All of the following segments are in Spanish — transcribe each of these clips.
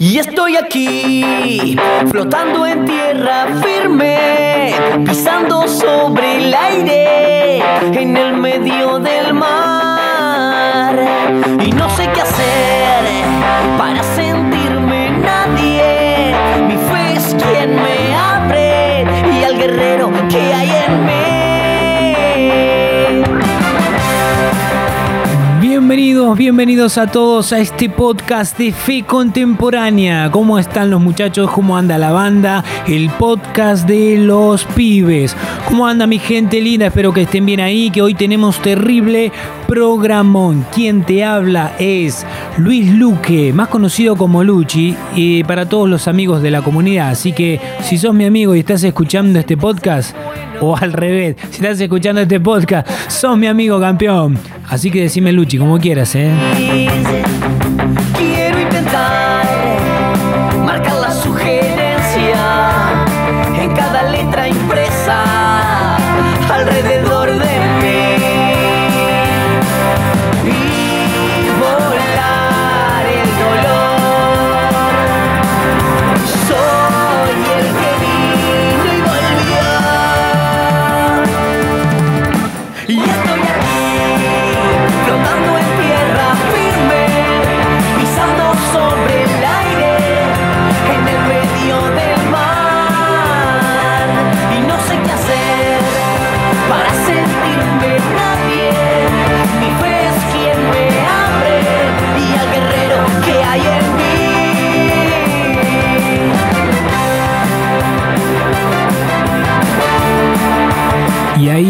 Y estoy aquí, flotando en tierra firme, pisando sobre el aire, en el medio del mar. Y no sé qué hacer para sentirme nadie. Mi fe es quien me abre y al guerrero Bienvenidos, a todos a este podcast de Fe Contemporánea. ¿Cómo están los muchachos? ¿Cómo anda la banda? El podcast de los pibes. ¿Cómo anda mi gente linda? Espero que estén bien ahí, que hoy tenemos terrible programón. Quien te habla es Luis Luque, más conocido como Luchi, y para todos los amigos de la comunidad. Así que si sos mi amigo y estás escuchando este podcast, o al revés, si estás escuchando este podcast, sos mi amigo campeón. Así que decime Luchi, como quieras, ¿eh?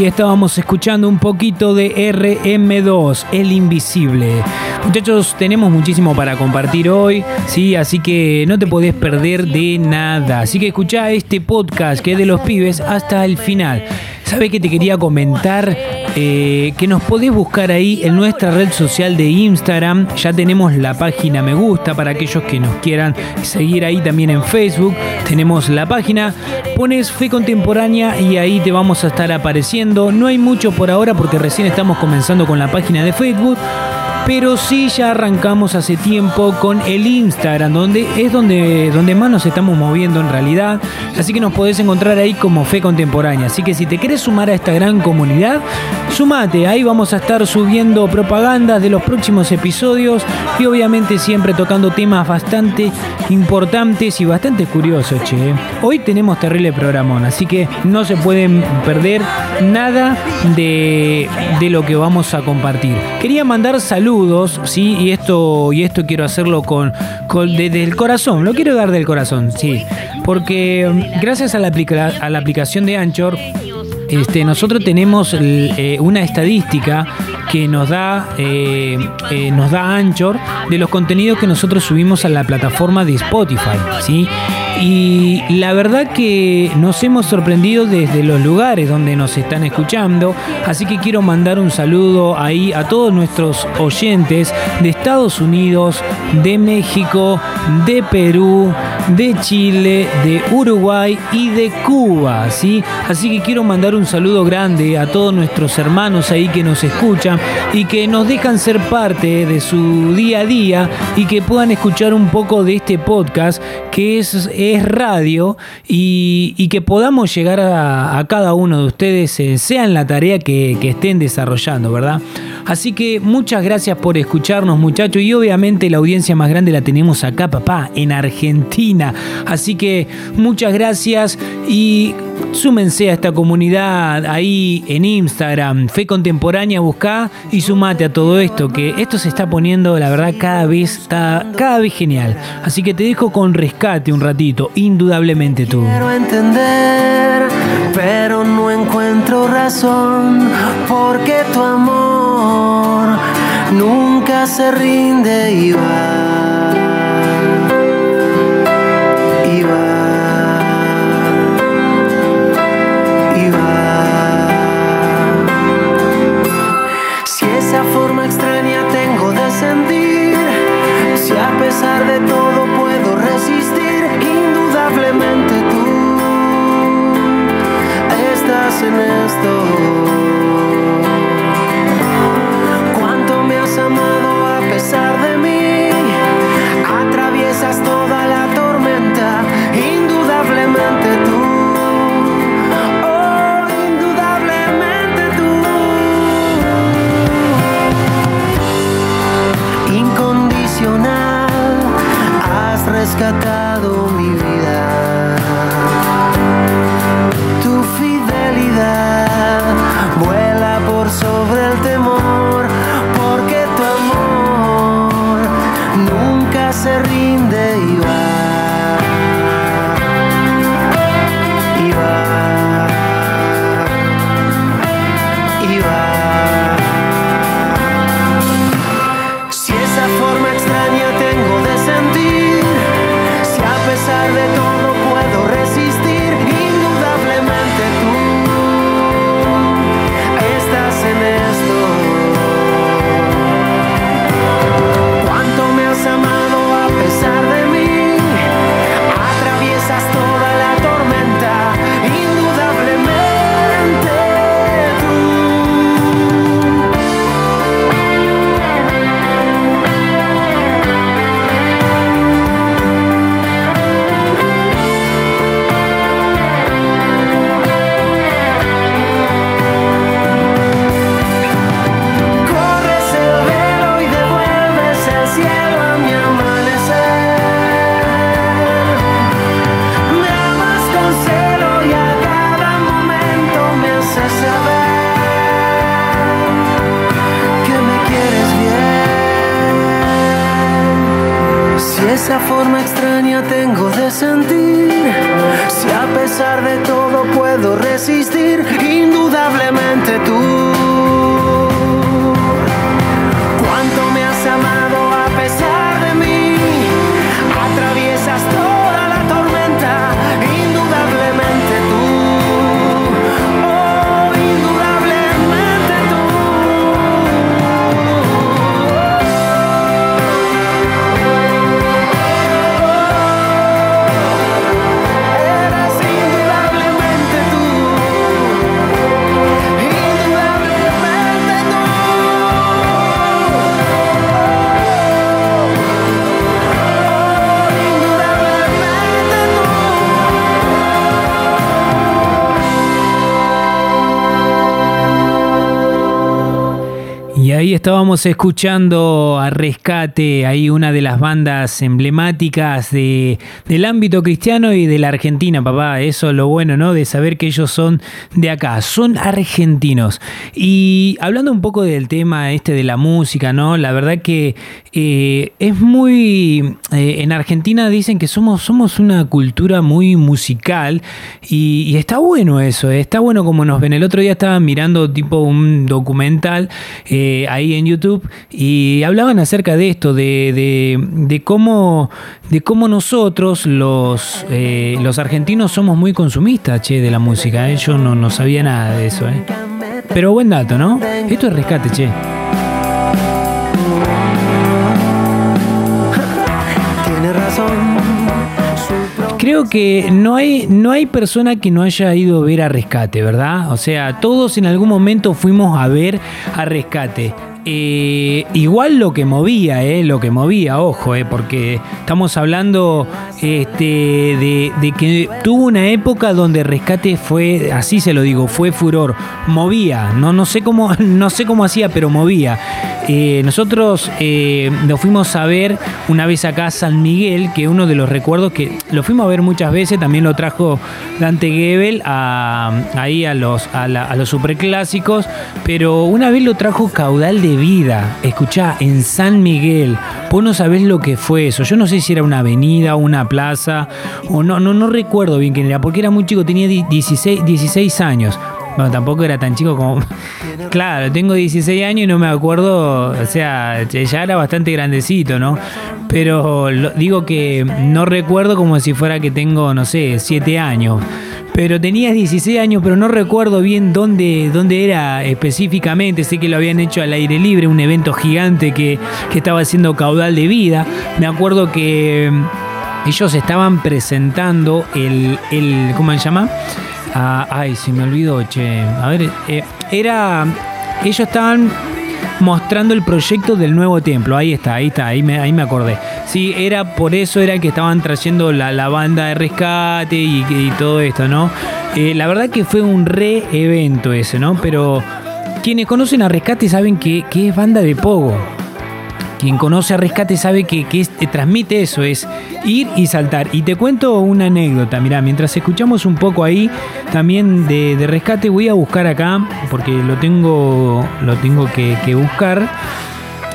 Estábamos escuchando un poquito de RM2, El Invisible. Muchachos, tenemos muchísimo para compartir hoy, ¿sí? Así que no te podés perder de nada. Así que escuchá este podcast que es de los pibes hasta el final. ¿Sabes que te quería comentar? Eh, que nos podés buscar ahí en nuestra red social de Instagram. Ya tenemos la página me gusta para aquellos que nos quieran seguir ahí también en Facebook. Tenemos la página. Pones Fe Contemporánea y ahí te vamos a estar apareciendo. No hay mucho por ahora porque recién estamos comenzando con la página de Facebook. Pero sí ya arrancamos hace tiempo con el Instagram, donde es donde, donde más nos estamos moviendo en realidad. Así que nos podés encontrar ahí como Fe Contemporánea. Así que si te querés sumar a esta gran comunidad, sumate. Ahí vamos a estar subiendo propagandas de los próximos episodios y obviamente siempre tocando temas bastante importantes y bastante curiosos. Hoy tenemos terrible programón, así que no se pueden perder nada de, de lo que vamos a compartir. Quería mandar saludos, sí, y esto, y esto quiero hacerlo con, con desde el corazón, lo quiero dar del corazón, sí. Porque mm, gracias a la, aplica- a la aplicación de Anchor, este, nosotros tenemos eh, una estadística que nos da, eh, eh, nos da Anchor de los contenidos que nosotros subimos a la plataforma de Spotify, ¿sí? Y la verdad que nos hemos sorprendido desde los lugares donde nos están escuchando, así que quiero mandar un saludo ahí a todos nuestros oyentes de Estados Unidos, de México, de Perú, de Chile, de Uruguay y de Cuba, ¿sí? Así que quiero mandar un saludo grande a todos nuestros hermanos ahí que nos escuchan y que nos dejan ser parte de su día a día y que puedan escuchar un poco de este podcast que es, es radio y, que podamos llegar a, a cada uno de ustedes, eh, sea en la tarea que, que estén desarrollando, ¿verdad? Así que muchas gracias por escucharnos, muchachos. Y obviamente la audiencia más grande la tenemos acá, papá, en Argentina. Así que muchas gracias y súmense a esta comunidad ahí en Instagram, Fe Contemporánea, buscá y sumate a todo esto, que esto se está poniendo, la verdad, cada vez, está cada vez genial. Así que te dejo con rescate un ratito, indudablemente tú. Quiero entender, pero no encuentro razón, porque tu amor nunca se rinde y va. Estábamos escuchando a Rescate, ahí una de las bandas emblemáticas de, del ámbito cristiano y de la Argentina, papá. Eso es lo bueno, ¿no? De saber que ellos son de acá, son argentinos. Y hablando un poco del tema este de la música, ¿no? La verdad que eh, es muy... eh, en Argentina dicen que somos, somos una cultura muy musical y, está bueno eso, eh, está bueno como nos ven. El otro día estaba mirando tipo un documental ahí en YouTube y hablaban acerca de esto, de, de- de cómo, de cómo nosotros los, eh, los argentinos somos muy consumistas, che, de la música. eh. Yo no, no sabía nada de eso, eh. Pero buen dato, ¿no? Esto es rescate, che. Creo que no hay, no hay persona que no haya ido a ver a Rescate, ¿verdad? O sea, todos en algún momento fuimos a ver a Rescate. Eh, igual lo que movía, eh, lo que movía, ojo, eh, porque estamos hablando este, de, de que tuvo una época donde Rescate fue, así se lo digo, fue furor, movía, no, no, sé, cómo, no sé cómo hacía, pero movía. Eh, nosotros eh, lo fuimos a ver una vez acá a San Miguel, que uno de los recuerdos que lo fuimos a ver muchas veces, también lo trajo Dante Gebel ahí a los, a, los superclásicos, pero una vez lo trajo Caudal de Vida, escuchá, en San Miguel, vos no sabés lo que fue eso, yo no sé si era una avenida una plaza, o no, no, no recuerdo bien quién era, porque era muy chico, tenía 16, 16 años. Bueno, tampoco era tan chico como... Claro, tengo 16 años y no me acuerdo, o sea, ya era bastante grandecito, ¿no? Pero digo que no recuerdo como si fuera que tengo, no sé, 7 años. Pero tenía 16 años, pero no recuerdo bien dónde, dónde era específicamente. Sé que lo habían hecho al aire libre, un evento gigante que, que estaba haciendo caudal de vida. Me acuerdo que mm, ellos estaban presentando el, el ¿cómo se llama? Ah, ay, se me olvidó, che. A ver, eh, era. Ellos estaban mostrando el proyecto del nuevo templo. Ahí está, ahí está, ahí me, ahí me acordé. Sí, era por eso era que estaban trayendo la, la banda de rescate y, y todo esto, ¿no? Eh, la verdad que fue un re evento ese, ¿no? Pero quienes conocen a rescate saben que, que es banda de pogo. Quien conoce Rescate sabe que, que transmite eso, es ir y saltar. Y te cuento una anécdota, mirá, mientras escuchamos un poco ahí también de, de Rescate, voy a buscar acá, porque lo tengo, lo tengo que, que buscar.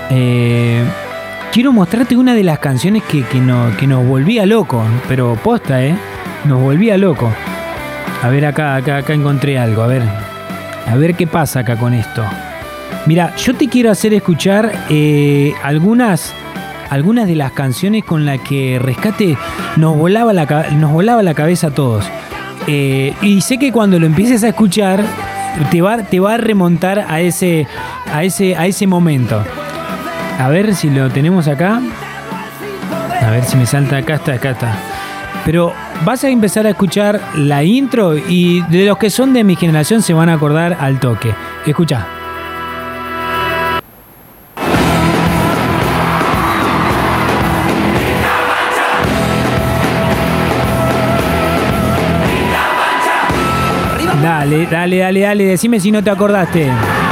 Eh, quiero mostrarte una de las canciones que, que, no- que nos volvía loco, pero posta, ¿eh? Nos volvía loco. A ver, acá, acá, acá encontré algo, a ver. A ver qué pasa acá con esto. Mira, yo te quiero hacer escuchar eh, algunas, algunas de las canciones con las que Rescate nos volaba la, nos volaba la cabeza a todos. Eh, y sé que cuando lo empieces a escuchar, te va, te va a remontar a ese, a, ese, a ese momento. A ver si lo tenemos acá. A ver si me salta. Acá está, acá está. Pero vas a empezar a escuchar la intro y de los que son de mi generación se van a acordar al toque. Escucha. Dale, dale, dale, dale, decime si no te acordaste.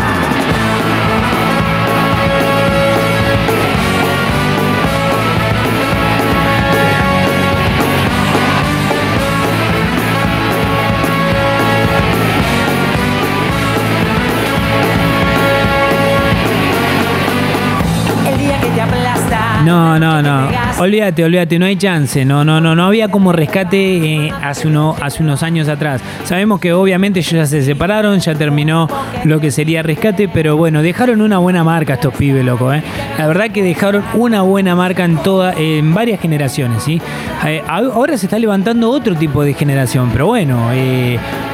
No, no, no. Olvídate, olvídate, no hay chance. No, no, no, no había como rescate eh, hace, uno, hace unos años atrás. Sabemos que obviamente ellos ya se separaron, ya terminó lo que sería rescate, pero bueno, dejaron una buena marca estos pibes, loco, ¿eh? La verdad que dejaron una buena marca en toda, en varias generaciones, ¿sí? Eh, ahora se está levantando otro tipo de generación, pero bueno,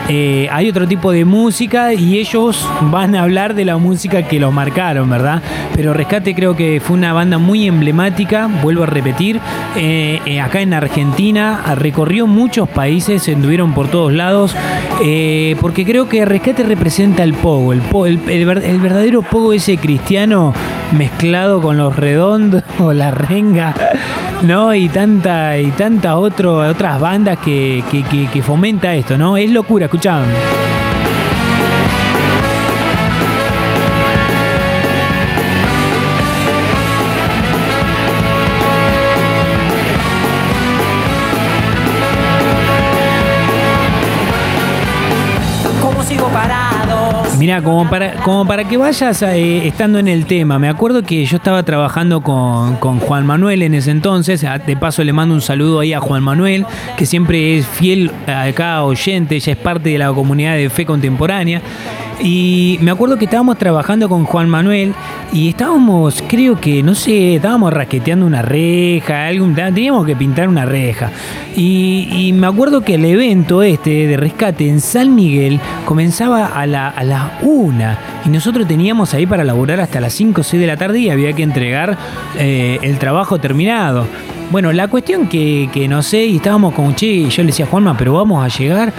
eh, hay otro tipo de música y ellos van a hablar de la música que los marcaron, ¿verdad? Pero Rescate creo que fue una banda muy emblemática, vuelvo a repetir, eh, eh, acá en Argentina recorrió muchos países, anduvieron por todos lados, porque creo que Rescate representa el pogo, el, po- el- el ver- el verdadero pogo ese cristiano mezclado con los redondos o la renga. ¿no? Y tanta, y tanta otro, otras bandas que, que, fomenta esto, ¿no? Es locura, escuchá. Mira, como para, como para que vayas eh, estando en el tema, me acuerdo que yo estaba trabajando con, con Juan Manuel en ese entonces, ah, de paso le mando un saludo ahí a Juan Manuel, que siempre es fiel acá oyente, ya es parte de la comunidad de fe contemporánea. Y me acuerdo que estábamos trabajando con Juan Manuel y estábamos, creo que, no sé, estábamos rasqueteando una reja, algún, teníamos que pintar una reja. Y, me acuerdo que el evento este de rescate en San Miguel comenzaba a la, a las una y nosotros teníamos ahí para laburar hasta las 5 o 6 de la tarde y había que entregar eh, el trabajo terminado. Bueno, la cuestión que, que no sé, y estábamos con che, yo le decía a Juanma, pero vamos a llegar.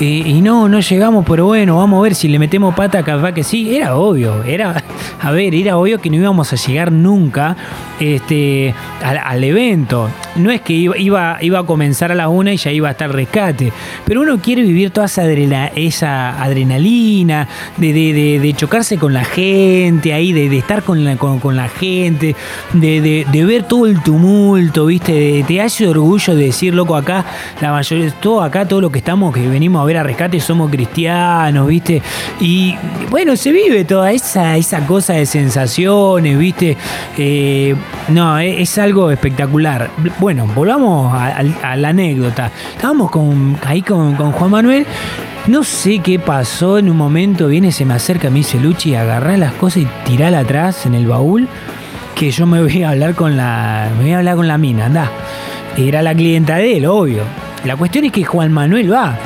Y no, no llegamos, pero bueno, vamos a ver si le metemos pata, capaz que sí. Era obvio, era, a ver, era obvio que no íbamos a llegar nunca este, al, al evento. No es que iba, iba, iba a comenzar a la una y ya iba a estar rescate, pero uno quiere vivir toda esa, adrena- esa adrenalina, de, de- de- chocarse con la gente, ahí, de, estar con la, con, con la gente, de, ver todo el tumulto, ¿viste? Te hace orgullo de decir, loco, acá, la mayoría, todo acá, todo lo que estamos, que venimos a ver a rescate, somos cristianos, ¿viste? Y bueno, se vive toda esa, esa cosa de sensaciones, ¿viste? Eh, no, es, es algo espectacular. Bueno, volvamos a, la anécdota. Estábamos con, ahí con, Juan Manuel. No sé qué pasó en un momento, viene, se me acerca, me dice Luchi, agarrá las cosas y tirala atrás en el baúl, que yo me voy a hablar con la. Me voy a hablar con la mina, anda. Era la clienta de él, obvio. La cuestión es que Juan Manuel va.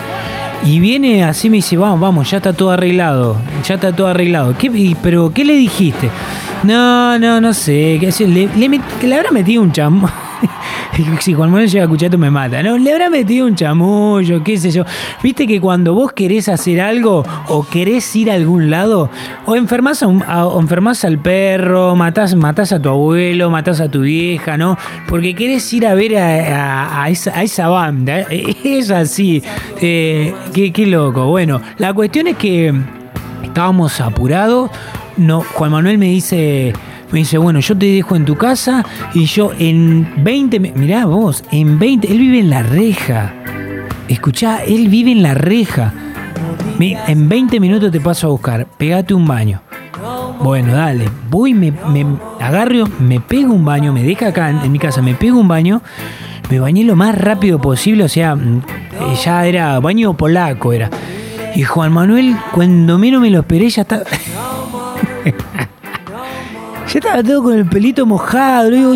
Y viene así, me dice, vamos, vamos, ya está todo arreglado. Ya está todo arreglado. ¿Qué, ¿Pero qué le dijiste? No, no, no sé. Le, le, met- le habrá metido un chamo. si Juan Manuel llega a escuchar esto me mata. No, le habrá metido un chamullo, qué sé yo. Viste que cuando vos querés hacer algo o querés ir a algún lado, o enfermas, enfermás al perro, matás, matás a tu abuelo, matás a tu vieja, ¿no? Porque querés ir a ver a, a- esa, esa banda. Es así. Eh, qué, qué loco. Bueno, la cuestión es que estábamos apurados. No, Juan Manuel me dice, Me dice, bueno, yo te dejo en tu casa y yo en 20, mi- mirá vos, en 20, él vive en la reja. Escuchá, él vive en la reja. En 20 minutos te paso a buscar, pegate un baño. Bueno, dale, voy, me, me agarro, me pego un baño, me deja acá en, en mi casa, me pego un baño, me bañé lo más rápido posible, o sea, mm, ya era baño polaco era. Y Juan Manuel, cuando menos me lo esperé, ya estaba... Ya estaba todo con el pelito mojado. Le digo,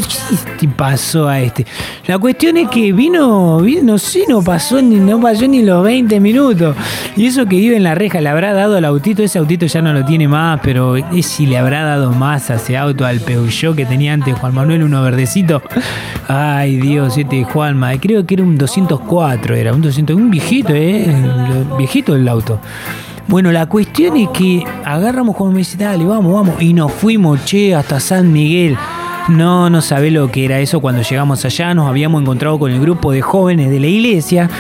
¿qué pasó a este? La cuestión es que vino, vino, no sé, no pasó ni, no pasó ni los 20 minutos. Y eso que vive en la reja, le habrá dado al autito, ese autito ya no lo tiene más, pero es si le habrá dado más a ese auto, al Peugeot que tenía antes Juan Manuel, uno verdecito. Ay Dios, este Juanma, creo que era un 204, era un 200, un viejito, eh, viejito el auto. Bueno, la cuestión es que agarramos como me dice, dale, vamos, vamos. Y nos fuimos, che, hasta San Miguel. No, no sabe lo que era eso cuando llegamos allá. Nos habíamos encontrado con el grupo de jóvenes de la iglesia.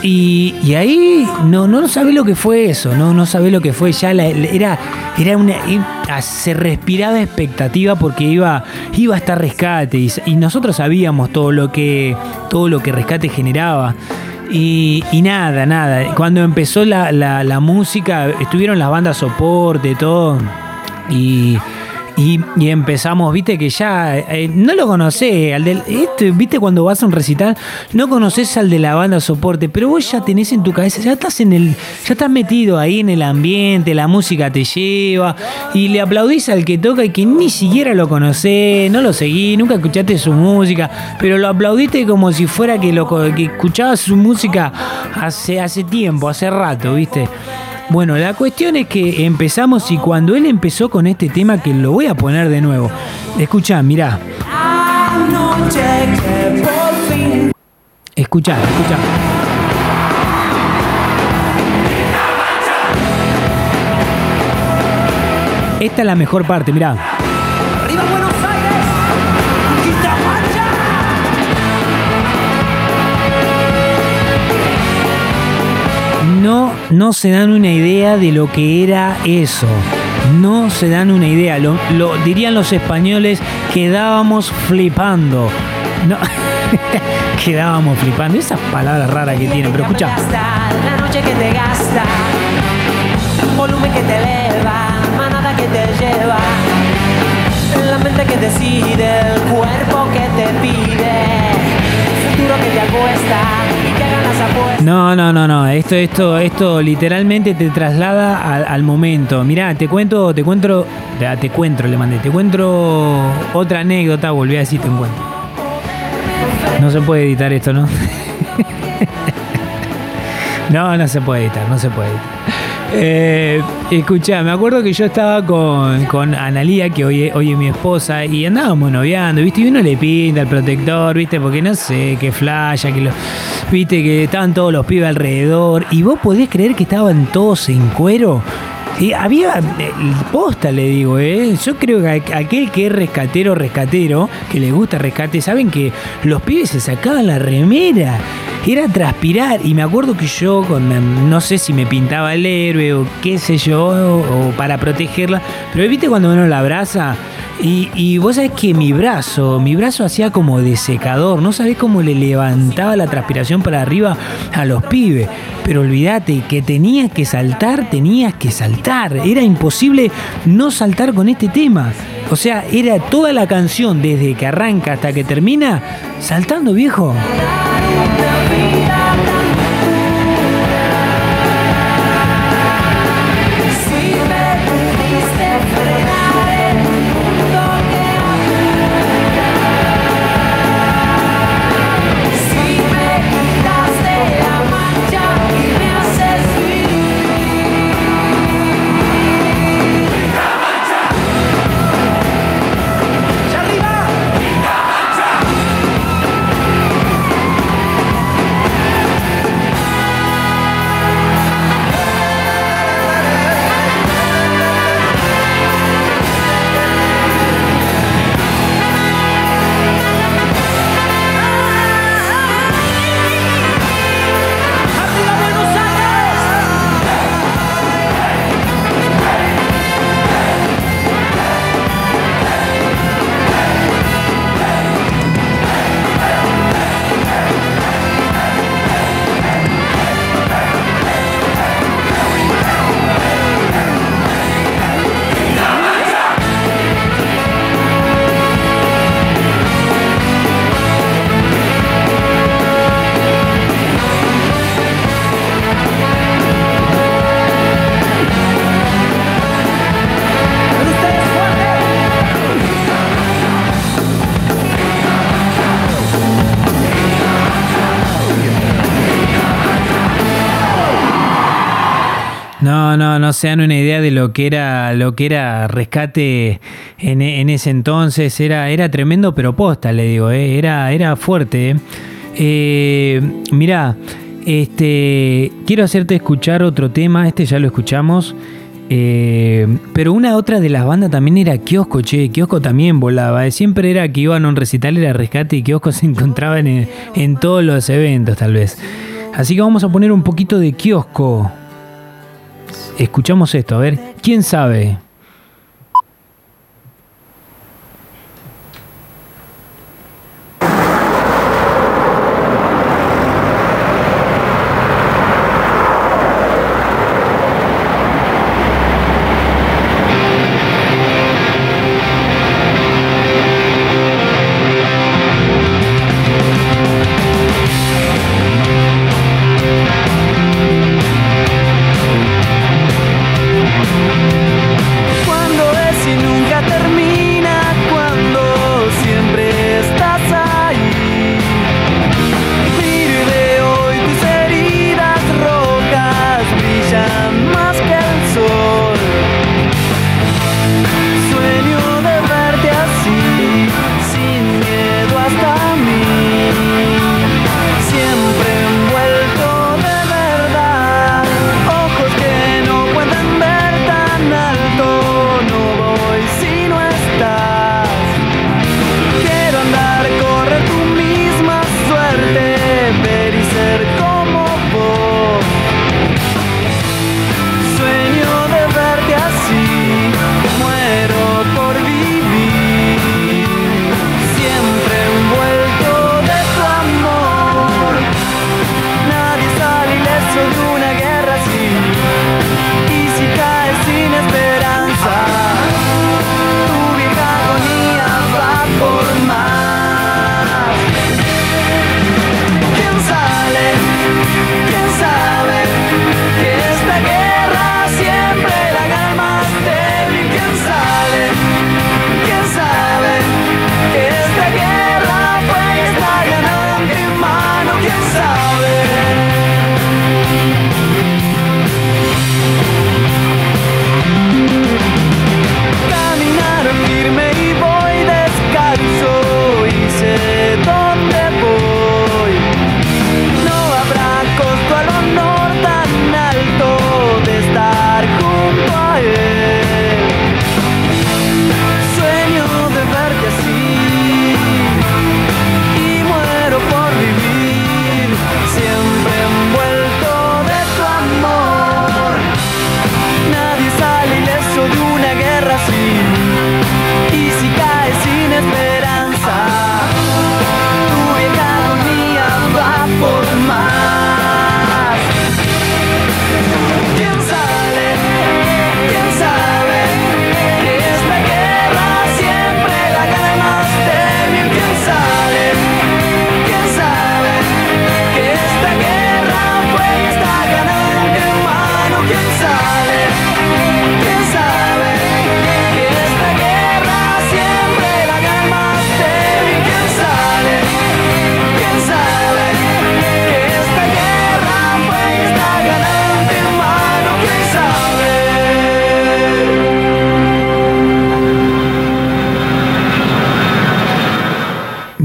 Y, ahí no, no sabe lo que fue eso, no, no sabe lo que fue. Ya la- era, era una. era- se respiraba expectativa porque iba, iba a estar rescate. Y, y nosotros sabíamos todo lo que. todo lo que rescate generaba. Y, y nada, nada. Cuando empezó la, la- la música, estuvieron las bandas soporte, todo. Y, y, y empezamos, viste que ya. eh, no lo conocés. Al del, este, viste cuando vas a un recital, no conoces al de la banda soporte, pero vos ya tenés en tu cabeza, ya estás en el. Ya estás metido ahí en el ambiente, la música te lleva. Y le aplaudís al que toca y que ni siquiera lo conocés, no lo seguís, nunca escuchaste su música, pero lo aplaudiste como si fuera que, lo, que escuchabas su música hace, hace tiempo, hace rato, viste. Bueno, la cuestión es que empezamos y cuando él empezó con este tema, que lo voy a poner de nuevo, escuchá, mirá, escuchá, escuchá. Esta es la mejor parte, mirá. No, no se dan una idea de lo que era eso. No se dan una idea. Lo, lo- dirían los españoles, quedábamos flipando. No, quedábamos flipando. Esas palabras raras que tienen, pero escucha. La noche que te gasta, volumen que te eleva, manada que te lleva, la mente que decide, el cuerpo que te pide, futuro que te acuesta No, no, no, no. Esto, esto, esto literalmente te traslada al, momento. Mirá, te cuento, te cuento, te, te cuento, le mandé, te cuento otra anécdota, volví a decir te encuentro. No se puede editar esto, ¿no? no, no se puede editar, no se puede editar. Eh, escuchá, me acuerdo que yo estaba con, con Analía, que hoy, hoy es mi esposa, y andábamos noviando, ¿viste? Y uno le pinta el protector, ¿viste? Porque no sé, que flasha, que lo. ¿Viste? Que estaban todos los pibes alrededor. Y vos podés creer que estaban todos en cuero. Y había, eh, posta le digo, ¿eh? yo creo que aqu- aquel que es rescatero, rescatero, que le gusta rescate, saben que los pibes se sacaban la remera, era transpirar, y me acuerdo que yo, con, em, no sé si me pintaba el héroe o qué sé yo, o, para protegerla, pero viste cuando uno la abraza, y, y vos sabés que mi brazo, mi brazo hacía como de secador, no sabés cómo le levantaba la transpiración para arriba a los pibes. Pero olvídate que tenías que saltar, tenías que saltar. Era imposible no saltar con este tema. O sea, era toda la canción, desde que arranca hasta que termina, saltando, viejo. Si se dan una idea de lo que era, lo que era rescate en, ese entonces. Era, era tremendo, pero posta, le digo, eh, era, era fuerte. eh. Eh, mirá, este, quiero hacerte escuchar otro tema. Este ya lo escuchamos. Eh, pero una otra de las bandas también era Kiosco, che. Kiosco también volaba. Siempre era que iban a un recital, era rescate y Kiosco se encontraban en, en todos los eventos, tal vez. Así que vamos a poner un poquito de Kiosco. Escuchamos esto, a ver. ¿Quién sabe?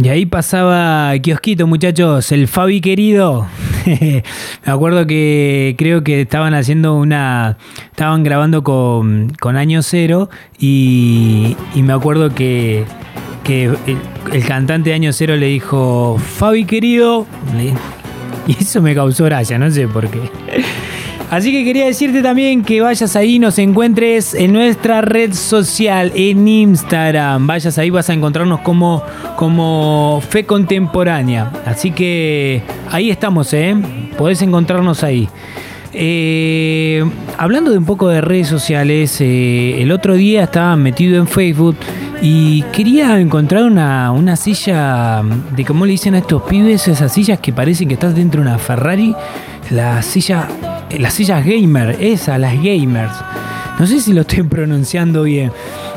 Y ahí pasaba Kiosquito, muchachos, el Fabi querido. Me acuerdo que creo que estaban haciendo una. Estaban grabando con, con Año Cero y, me acuerdo que, que el, el cantante de Año Cero le dijo: Fabi querido. y eso me causó gracia, no sé por qué. Así que quería decirte también que vayas ahí, nos encuentres en nuestra red social, en Instagram. Vayas ahí, vas a encontrarnos como, como Fe Contemporánea. Así que ahí estamos, ¿eh? Podés encontrarnos ahí. Eh, hablando de un poco de redes sociales, eh, el otro día estaba metido en Facebook y quería encontrar una, una silla de cómo le dicen a estos pibes, esas sillas que parecen que estás dentro de una Ferrari, la silla, las sillas gamer, esas, las gamers. No sé si lo estoy pronunciando bien.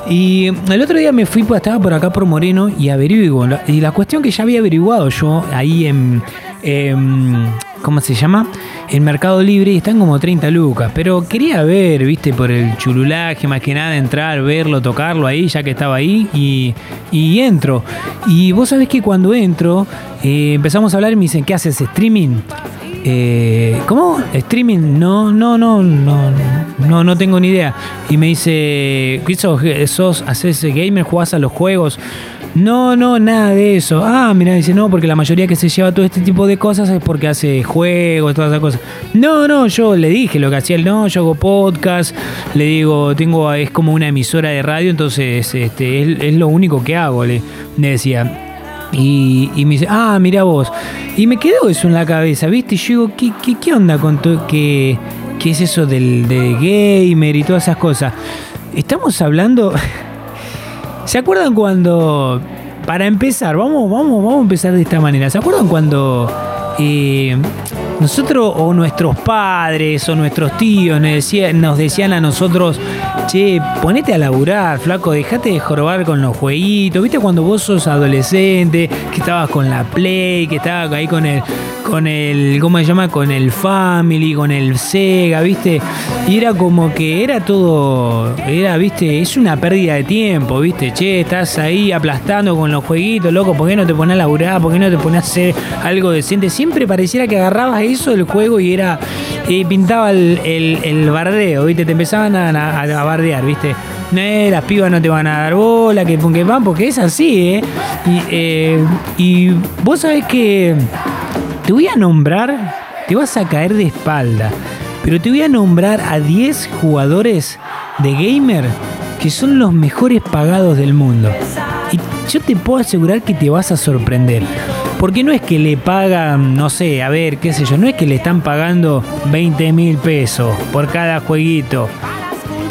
Y el otro día me fui, pues, estaba por acá por Moreno y averiguo. Y la cuestión que ya había averiguado yo ahí en, en, ¿cómo se llama? En Mercado Libre y están como 30 lucas. Pero quería ver, viste, por el chululaje, más que nada entrar, verlo, tocarlo ahí, ya que estaba ahí, y, y entro. Y vos sabés que cuando entro, eh, empezamos a hablar y me dicen, ¿qué haces? ¿Streaming? Eh, ¿Cómo? ¿Streaming? No, no, no, no, no, no tengo ni idea. Y me dice, ¿qué sos, haces gamer, jugás a los juegos? No, no, nada de eso. Ah, mira, dice, no, porque la mayoría que se lleva todo este tipo de cosas es porque hace juegos, todas esas cosas. No, no, yo le dije lo que hacía él, no, yo hago podcast, le digo, tengo, es como una emisora de radio, entonces este, es, lo único que hago, le decía. Y, me dice, ah, mira vos. Y me quedó eso en la cabeza, ¿viste? Y yo digo, ¿qué, qué, qué onda con todo? ¿Qué, ¿Qué es eso del de gamer y todas esas cosas? Estamos hablando... ¿Se acuerdan cuando... Para empezar, vamos, vamos, vamos a empezar de esta manera. ¿Se acuerdan cuando eh, nosotros o nuestros padres o nuestros tíos nos decían, nos decían a nosotros, che, ponete a laburar, flaco, dejate de jorobar con los jueguitos. ¿Viste cuando vos sos adolescente, que estabas con la Play, que estabas ahí con el, con el, ¿cómo se llama? Con el Family, con el Sega, ¿viste? Y era como que era todo, era, ¿viste? Es una pérdida de tiempo, ¿viste? Che, estás ahí aplastando con los jueguitos, loco, ¿por qué no te pones a laburar? ¿Por qué no te pones a hacer algo decente? Siempre pareciera que agarrabas eso del juego y era, y pintaba el, bardeo, ¿viste? Te empezaban a, a, a bardear, ¿viste? No, las pibas no te van a dar bola, que que van, porque es así, ¿eh? Y, eh, y vos sabés que te voy a nombrar, te vas a caer de espalda, pero te voy a nombrar a 10 jugadores de gamer que son los mejores pagados del mundo. Y yo te puedo asegurar que te vas a sorprender. Porque no es que le pagan, no sé, a ver, qué sé yo, no es que le están pagando 20 mil pesos por cada jueguito.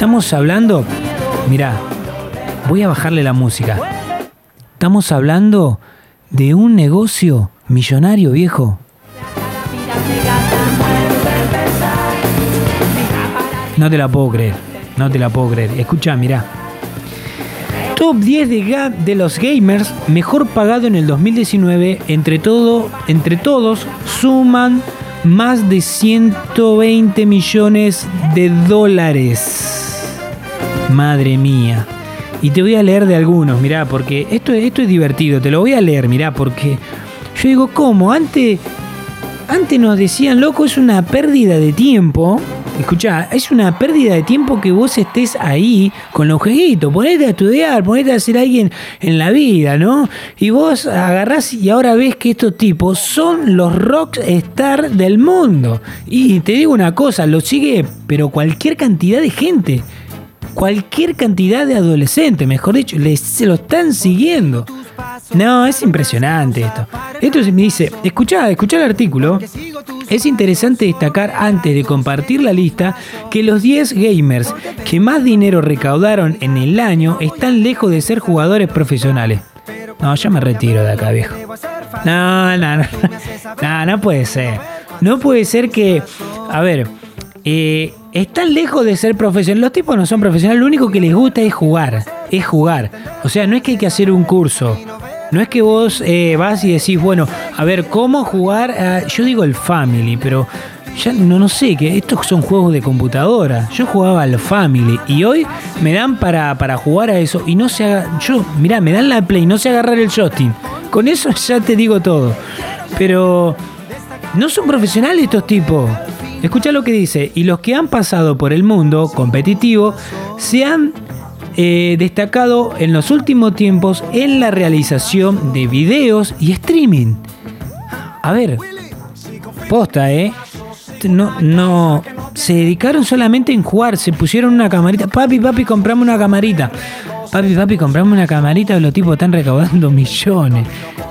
Estamos hablando, mirá, voy a bajarle la música. Estamos hablando de un negocio millonario viejo. No te la puedo creer, no te la puedo creer. Escucha, mirá. Top 10 de, de los gamers mejor pagado en el 2019. Entre, todo, entre todos suman más de 120 millones de dólares. Madre mía. Y te voy a leer de algunos, mirá, porque esto, esto es divertido. Te lo voy a leer, mirá, porque yo digo, ¿cómo? Antes, antes nos decían, loco, es una pérdida de tiempo. Escuchá, es una pérdida de tiempo que vos estés ahí con los jueguitos. Ponete a estudiar, ponete a ser alguien en la vida, ¿no? Y vos agarrás y ahora ves que estos tipos son los rockstar del mundo. Y te digo una cosa, lo sigue, pero cualquier cantidad de gente. Cualquier cantidad de adolescentes, mejor dicho, se lo están siguiendo. No, es impresionante esto. Esto me dice, escuchá, escuchá el artículo. Es interesante destacar antes de compartir la lista que los 10 gamers que más dinero recaudaron en el año están lejos de ser jugadores profesionales. No, yo me retiro de acá, viejo. No, no, no. No, no puede ser. No puede ser que. A ver. Eh, están lejos de ser profesionales. Los tipos no son profesionales. Lo único que les gusta es jugar. Es jugar. O sea, no es que hay que hacer un curso. No es que vos eh, vas y decís, bueno, a ver, ¿cómo jugar? a- yo digo el Family, pero ya no, no sé, que estos son juegos de computadora. Yo jugaba al Family y hoy me dan para, para jugar a eso y no se haga. Yo, mirá, me dan la Play, no sé agarrar el joystick. Con eso ya te digo todo. Pero no son profesionales estos tipos. Escucha lo que dice. Y los que han pasado por el mundo competitivo se han eh, destacado en los últimos tiempos en la realización de videos y streaming. A ver, posta, ¿eh? No, no, se dedicaron solamente en jugar, se pusieron una camarita. Papi, papi, comprame una camarita. Papi, papi, comprame una camarita, los tipos están recaudando millones.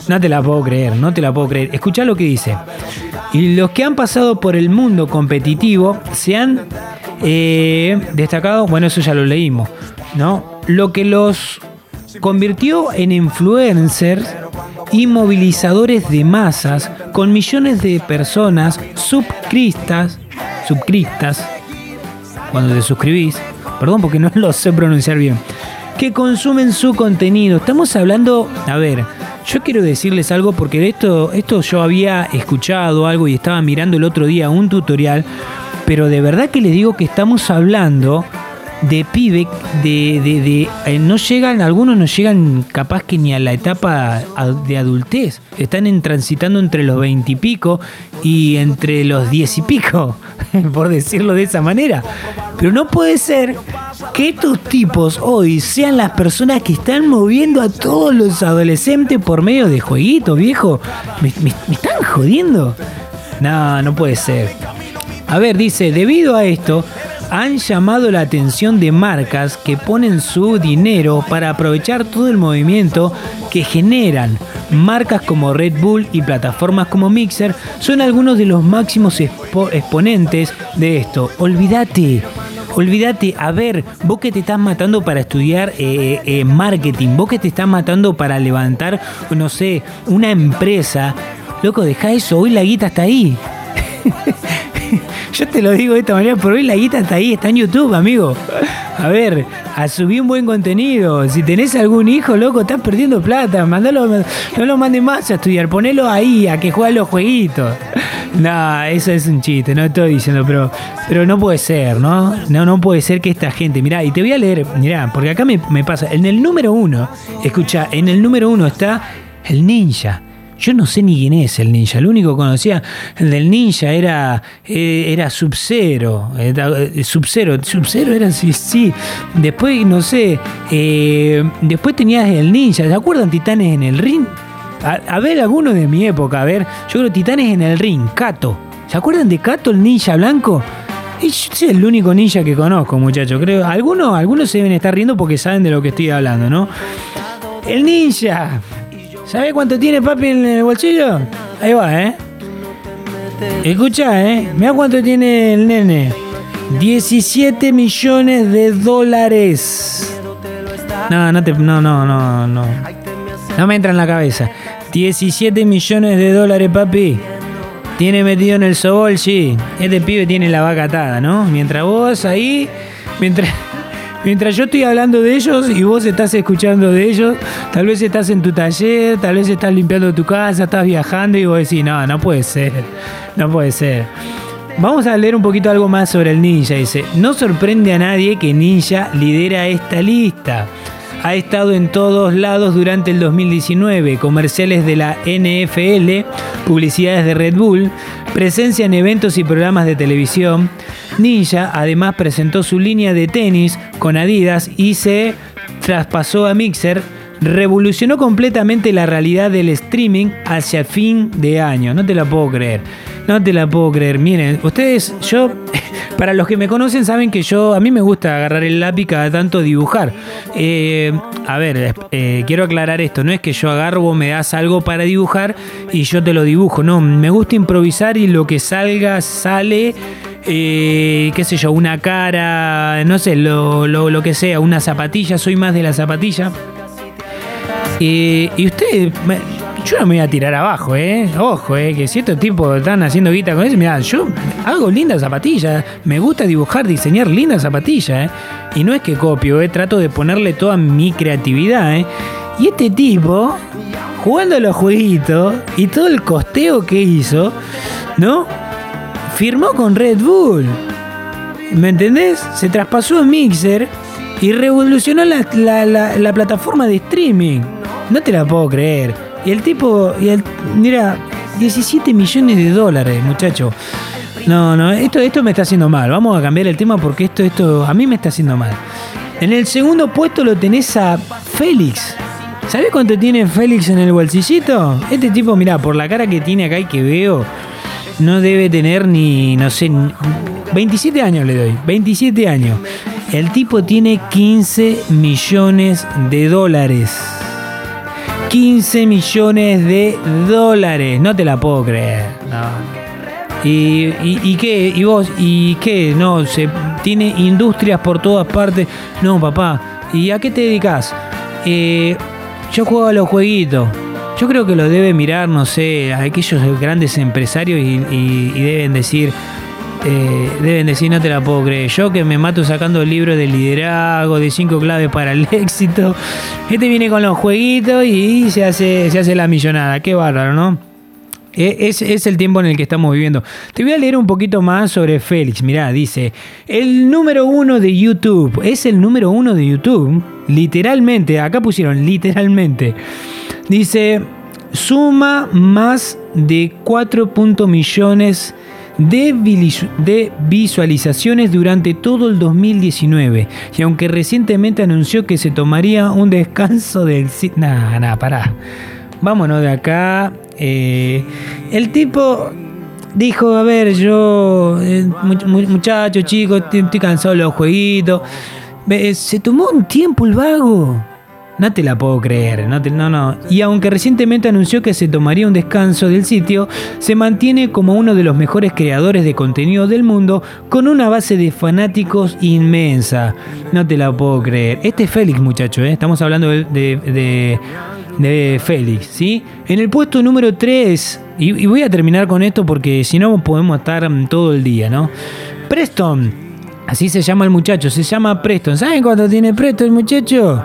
No te la puedo creer, no te la puedo creer. Escuchá lo que dice. Y los que han pasado por el mundo competitivo se han eh, destacado, bueno, eso ya lo leímos, ¿no? Lo que los convirtió en influencers y movilizadores de masas con millones de personas suscritas, suscritas, cuando te suscribís, perdón porque no lo sé pronunciar bien, que consumen su contenido. Estamos hablando, a ver, yo quiero decirles algo porque de esto, esto yo había escuchado algo y estaba mirando el otro día un tutorial, pero de verdad que les digo que estamos hablando de pibe, de, de, de eh, no llegan, algunos no llegan capaz que ni a la etapa de adultez, están transitando entre los veintipico y, y entre los diez y pico, por decirlo de esa manera. Pero no puede ser que estos tipos hoy sean las personas que están moviendo a todos los adolescentes por medio de jueguitos, viejo. ¿Me, me, me están jodiendo? No, no puede ser. A ver, dice, debido a esto, han llamado la atención de marcas que ponen su dinero para aprovechar todo el movimiento que generan. Marcas como Red Bull y plataformas como Mixer son algunos de los máximos expo exponentes de esto. Olvídate. Olvídate, a ver, vos que te estás matando para estudiar eh, eh, marketing, vos que te estás matando para levantar, no sé, una empresa, loco, deja eso, hoy la guita está ahí. Yo te lo digo de esta manera, por hoy la guita está ahí, está en YouTube, amigo. A ver, a subir un buen contenido. Si tenés algún hijo, loco, estás perdiendo plata. Mandalo, no lo mandes más a estudiar, ponelo ahí, a que juegue los jueguitos. No, eso es un chiste, no estoy diciendo, pero, pero no puede ser, ¿no? No, no puede ser que esta gente, mirá, y te voy a leer, mirá, porque acá me, me pasa, en el número uno, escucha, en el número uno está el ninja. Yo no sé ni quién es el ninja. Lo único que conocía del ninja era, eh, era Sub-Zero. Eh, Sub-Zero. Sub-Zero era sí. Después, no sé. Eh, después tenías el ninja. ¿Se acuerdan Titanes en el ring? A, ver, alguno de mi época. A ver, yo creo Titanes en el ring. Kato. ¿Se acuerdan de Kato, el ninja blanco? Soy el único ninja que conozco, muchachos. Creo. Algunos, algunos se deben estar riendo porque saben de lo que estoy hablando, ¿no? El ninja. ¿Sabes cuánto tiene papi en el bolsillo? Ahí va, ¿eh? Escucha, ¿eh? Mira cuánto tiene el nene. 17 millones de dólares. No, no te. No, no, no, no. No me entra en la cabeza. 17 millones de dólares, papi. Tiene metido en el sobol, sí. Este pibe tiene la vaca atada, ¿no? Mientras vos ahí. Mientras. Mientras yo estoy hablando de ellos y vos estás escuchando de ellos, tal vez estás en tu taller, tal vez estás limpiando tu casa, estás viajando y vos decís, no, no puede ser, no puede ser. Vamos a leer un poquito algo más sobre el ninja. Dice, no sorprende a nadie que Ninja lidera esta lista. Ha estado en todos lados durante el 2019, comerciales de la NFL, publicidades de Red Bull, presencia en eventos y programas de televisión. Ninja además presentó su línea de tenis con Adidas y se traspasó a Mixer. Revolucionó completamente la realidad del streaming hacia fin de año. No te la puedo creer. No te la puedo creer. Miren, ustedes, yo, para los que me conocen saben que yo, a mí me gusta agarrar el lápiz cada tanto dibujar. Eh, a ver, eh, quiero aclarar esto. No es que yo agarro, me das algo para dibujar y yo te lo dibujo. No, me gusta improvisar y lo que salga, sale. Eh, qué sé yo, una cara, no sé, lo, lo, lo, que sea, una zapatilla, soy más de la zapatilla. Y usted, yo no me voy a tirar abajo, ¿eh? Ojo, ¿eh? Que si estos tipos están haciendo guita con eso, mira, yo hago lindas zapatillas, me gusta dibujar, diseñar lindas zapatillas, ¿eh? Y no es que copio, ¿eh? Trato de ponerle toda mi creatividad, ¿eh? Y este tipo, jugando los jueguitos y todo el costeo que hizo, ¿no? Firmó con Red Bull. ¿Me entendés? Se traspasó a Mixer y revolucionó la, la, la, la, plataforma de streaming. No te la puedo creer. Y el tipo, y el, mira, 17 millones de dólares, muchacho. No, no, esto, esto me está haciendo mal. Vamos a cambiar el tema porque esto, esto a mí me está haciendo mal. En el segundo puesto lo tenés a Félix. ¿Sabés cuánto tiene Félix en el bolsillito? Este tipo, mira, por la cara que tiene acá y que veo, no debe tener ni, no sé, 27 años le doy, 27 años. El tipo tiene 15 millones de dólares. 15 millones de dólares, no te la puedo creer. No. ¿Y, y, y qué? ¿Y vos? ¿Y qué? No, se tiene industrias por todas partes. No, papá. ¿Y a qué te dedicas? Eh, yo juego a los jueguitos. Yo creo que lo debe mirar, no sé, aquellos grandes empresarios y, deben decir, eh, deben decir, no te la puedo creer. Yo que me mato sacando libros de liderazgo, de cinco claves para el éxito. Este viene con los jueguitos y se hace, se hace la millonada. Qué bárbaro, ¿no? E, Es, es el tiempo en el que estamos viviendo. Te voy a leer un poquito más sobre Félix. Mirá, dice, el número uno de YouTube. Es el número uno de YouTube. Literalmente, acá pusieron literalmente. Dice, suma más de 4 millones de, visualizaciones durante todo el 2019. Y aunque recientemente anunció que se tomaría un descanso del sitio... Nah, nah, pará. Vámonos de acá. Eh, el tipo dijo, a ver, yo, eh, much- mu- muchacho, chico, estoy cansado de los jueguitos. Se tomó un tiempo el vago. No te la puedo creer, no, te- no, no. Y aunque recientemente anunció que se tomaría un descanso del sitio, se mantiene como uno de los mejores creadores de contenido del mundo con una base de fanáticos inmensa. No te la puedo creer. Este es Félix, muchacho, ¿eh? estamos hablando de, de- Félix, ¿sí? En el puesto número 3, y, y voy a terminar con esto porque si no podemos estar mm, todo el día, ¿no? Preston, así se llama el muchacho, se llama Preston. ¿Saben cuánto tiene Preston el muchacho?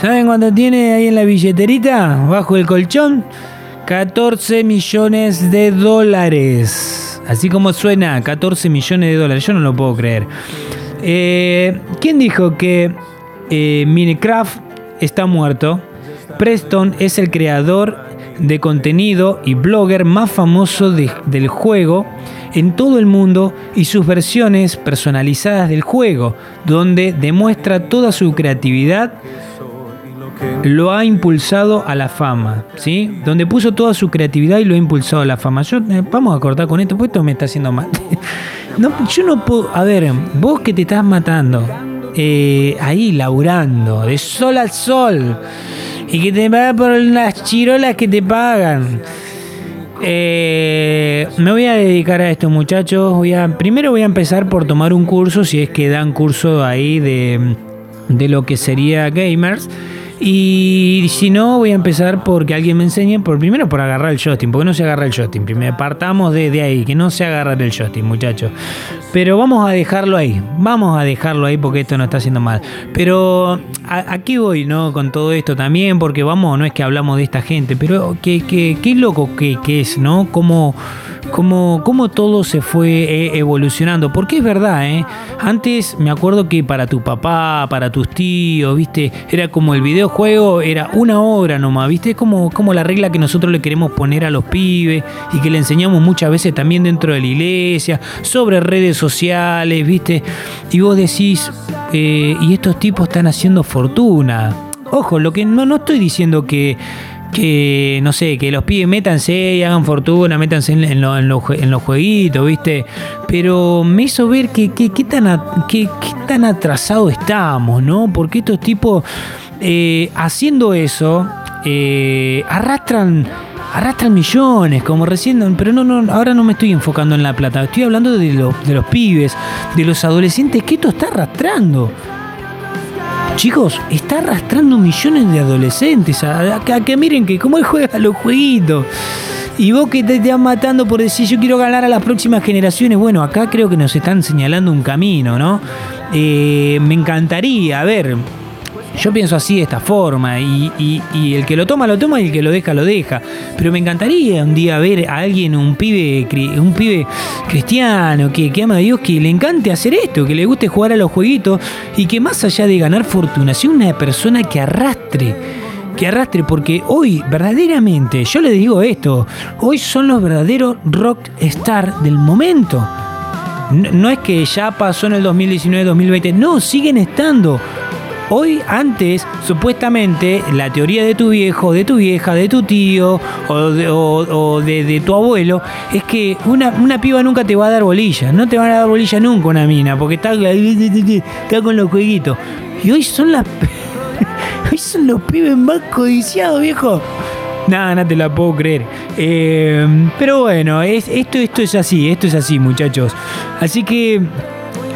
¿Saben cuánto tiene ahí en la billeterita? Bajo el colchón. 14 millones de dólares. Así como suena, 14 millones de dólares. Yo no lo puedo creer. Eh, ¿Quién dijo que eh, Minecraft está muerto? Preston es el creador de contenido y blogger más famoso de- del juego en todo el mundo y sus versiones personalizadas del juego, donde demuestra toda su creatividad lo ha impulsado a la fama, ¿sí? Donde puso toda su creatividad y lo ha impulsado a la fama. Eh, vamos a cortar con esto, porque esto me está haciendo mal. No, yo no puedo. A ver, vos que te estás matando, eh, ahí laburando, de sol al sol, y que te pagan por las chirolas que te pagan. Eh, me voy a dedicar a esto, muchachos. Primero voy a empezar por tomar un curso, si es que dan curso ahí de, de lo que sería gamers. Y si no, voy a empezar porque alguien me enseñe, por primero por agarrar el joystick, porque no se agarra el joystick. Primero partamos de, de ahí, que no se agarra el joystick, muchachos. Pero vamos a dejarlo ahí, vamos a dejarlo ahí porque esto no está haciendo mal. Pero a- aquí voy, ¿no? Con todo esto también, porque vamos, no es que hablamos de esta gente, pero qué, qué, qué loco que, que es, ¿no? Cómo, cómo, cómo todo se fue eh, evolucionando. Porque es verdad, ¿eh? Antes me acuerdo que para tu papá, para tus tíos, ¿viste? Era como el videojuego, era una hora nomás, ¿viste? Es como, como la regla que nosotros le queremos poner a los pibes y que le enseñamos muchas veces también dentro de la iglesia, sobre redes sociales, ¿viste? Y vos decís, eh, y estos tipos están haciendo fortuna. Ojo, lo que no, no estoy diciendo que, que, no sé, que los pibes métanse y hagan fortuna, métanse en, lo- en en los jueguitos, ¿viste? Pero me hizo ver que, que- qué tan, a- que- tan atrasados estamos, ¿no? Porque estos tipos, eh, haciendo eso, eh, arrastran arrastran millones, como recién, pero no, no, ahora no me estoy enfocando en la plata, estoy hablando de, lo- de los pibes, de los adolescentes, que esto está arrastrando. Chicos, está arrastrando millones de adolescentes a, que miren que cómo él juega los jueguitos. Y vos que te estás matando por decir yo quiero ganar a las próximas generaciones. Bueno, acá creo que nos están señalando un camino, ¿no? Eh, me encantaría, a ver, yo pienso así de esta forma y, el que lo toma lo toma y el que lo deja lo deja. Pero me encantaría un día ver a alguien, un pibe, un pibe cristiano que, ama a Dios, que le encante hacer esto, que le guste jugar a los jueguitos y que más allá de ganar fortuna, sea una persona que arrastre. Que arrastre, porque hoy verdaderamente, yo les digo esto, hoy son los verdaderos rock star del momento. No, no es que ya pasó en el 2019-2020, no, siguen estando. Hoy, antes, supuestamente, la teoría de tu viejo, de tu vieja, de tu tío o de, o- de- tu abuelo es que una, una piba nunca te va a dar bolilla. No te van a dar bolilla nunca una mina porque está, está con los jueguitos. Y hoy son las. hoy son los pibes más codiciados, viejo. Nada, no te la puedo creer. Eh, pero bueno, es, esto, esto es así, esto es así, muchachos. Así que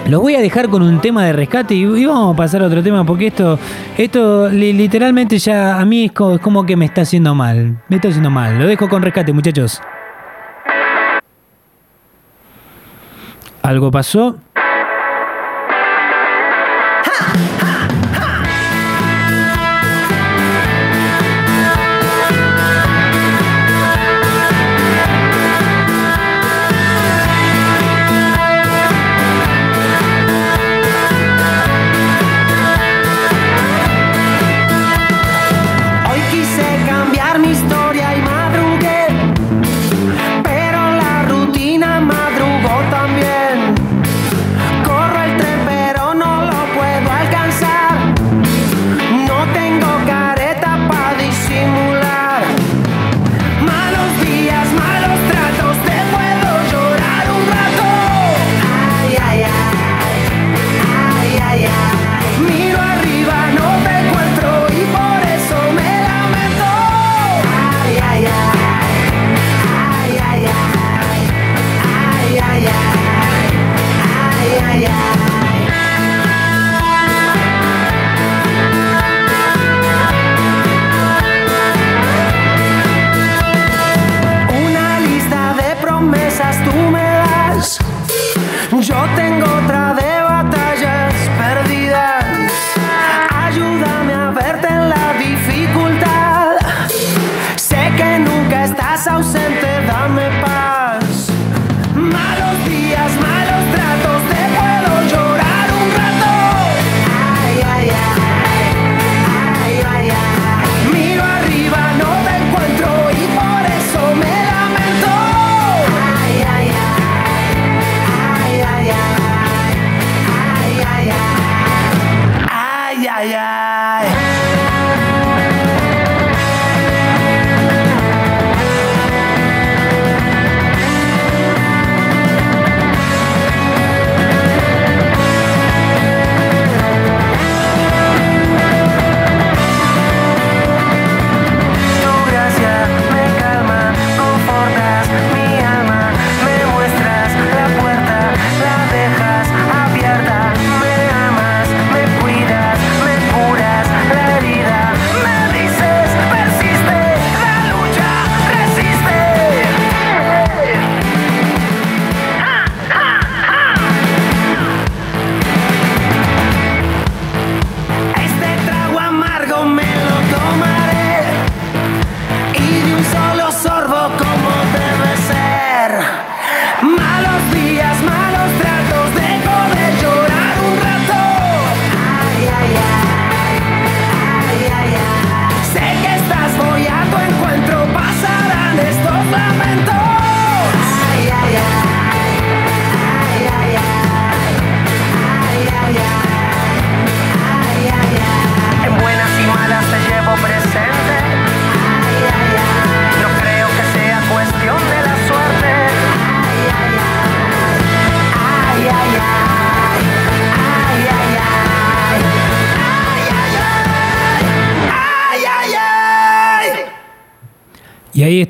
los voy a dejar con un tema de rescate y, vamos a pasar a otro tema porque esto, esto li- literalmente ya a mí es como que me está haciendo mal. Me está haciendo mal. Lo dejo con rescate, muchachos. ¿Algo pasó?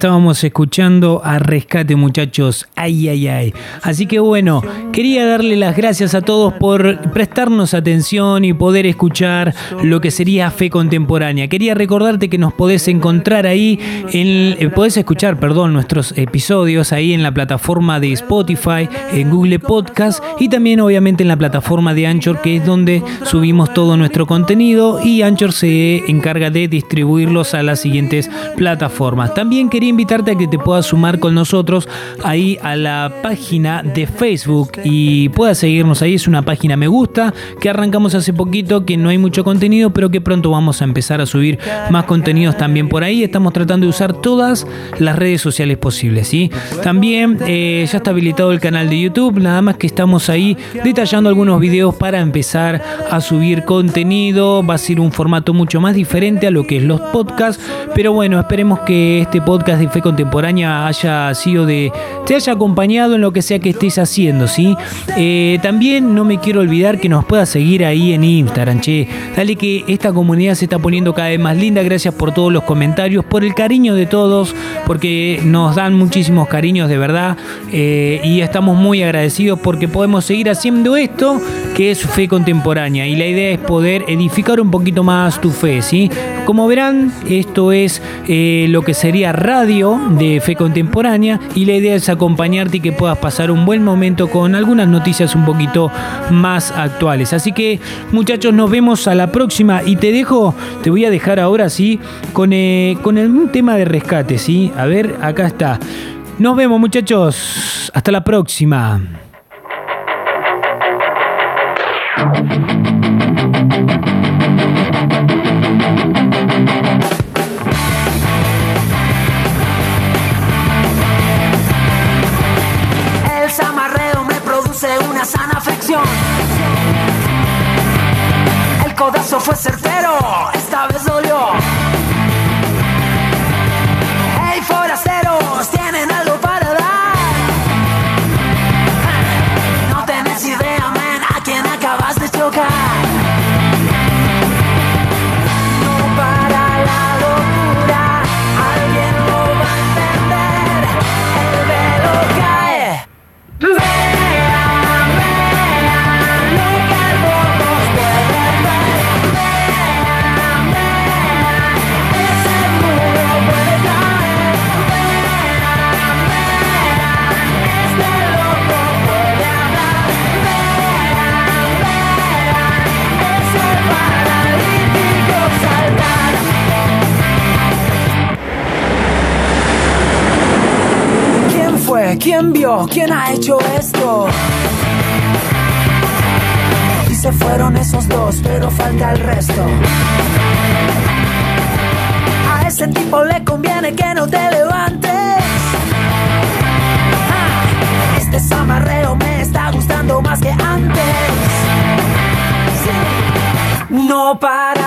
Estábamos escuchando a Rescate muchachos, ay ay ay. Así que bueno, quería darle las gracias a todos por prestarnos atención y poder escuchar lo que sería Fe Contemporánea. Quería recordarte que nos podés encontrar ahí, en, eh, podés escuchar, perdón, nuestros episodios ahí en la plataforma de Spotify, en Google Podcast y también obviamente en la plataforma de Anchor que es donde subimos todo nuestro contenido y Anchor se encarga de distribuirlos a las siguientes plataformas. También quería invitarte a que te puedas sumar con nosotros ahí a la página de Facebook y puedas seguirnos ahí. Es una página me gusta que arrancamos hace poquito, que no hay mucho contenido, pero que pronto vamos a empezar a subir más contenidos también por ahí. Estamos tratando de usar todas las redes sociales posibles. ¿sí? También eh, ya está habilitado el canal de YouTube, nada más que estamos ahí detallando algunos videos para empezar a subir contenido. Va a ser un formato mucho más diferente a lo que es los podcasts, pero bueno, esperemos que este podcast de Fe Contemporánea haya sido de. te haya acompañado en lo que sea que estés haciendo, ¿sí? Eh, también no me quiero olvidar que nos puedas seguir ahí en Instagram, che. Dale que esta comunidad se está poniendo cada vez más linda. Gracias por todos los comentarios, por el cariño de todos, porque nos dan muchísimos cariños de verdad. eh, y estamos muy agradecidos porque podemos seguir haciendo esto que es fe contemporánea. Y la idea es poder edificar un poquito más tu fe, ¿sí? Como verán, esto es eh, lo que sería radio de fe contemporánea y la idea es acompañarte y que puedas pasar un buen momento con algunas noticias un poquito más actuales. Así que muchachos, nos vemos a la próxima y te dejo, te voy a dejar ahora sí con, eh, con el tema de rescate, ¿sí? A ver, acá está. Nos vemos muchachos, hasta la próxima. Codazo fue certero, esta vez dolió. ¿Quién vio? ¿Quién ha hecho esto? Y se fueron esos dos, pero falta el resto. A ese tipo le conviene que no te levantes. Ah, este zamarreo me está gustando más que antes. No para.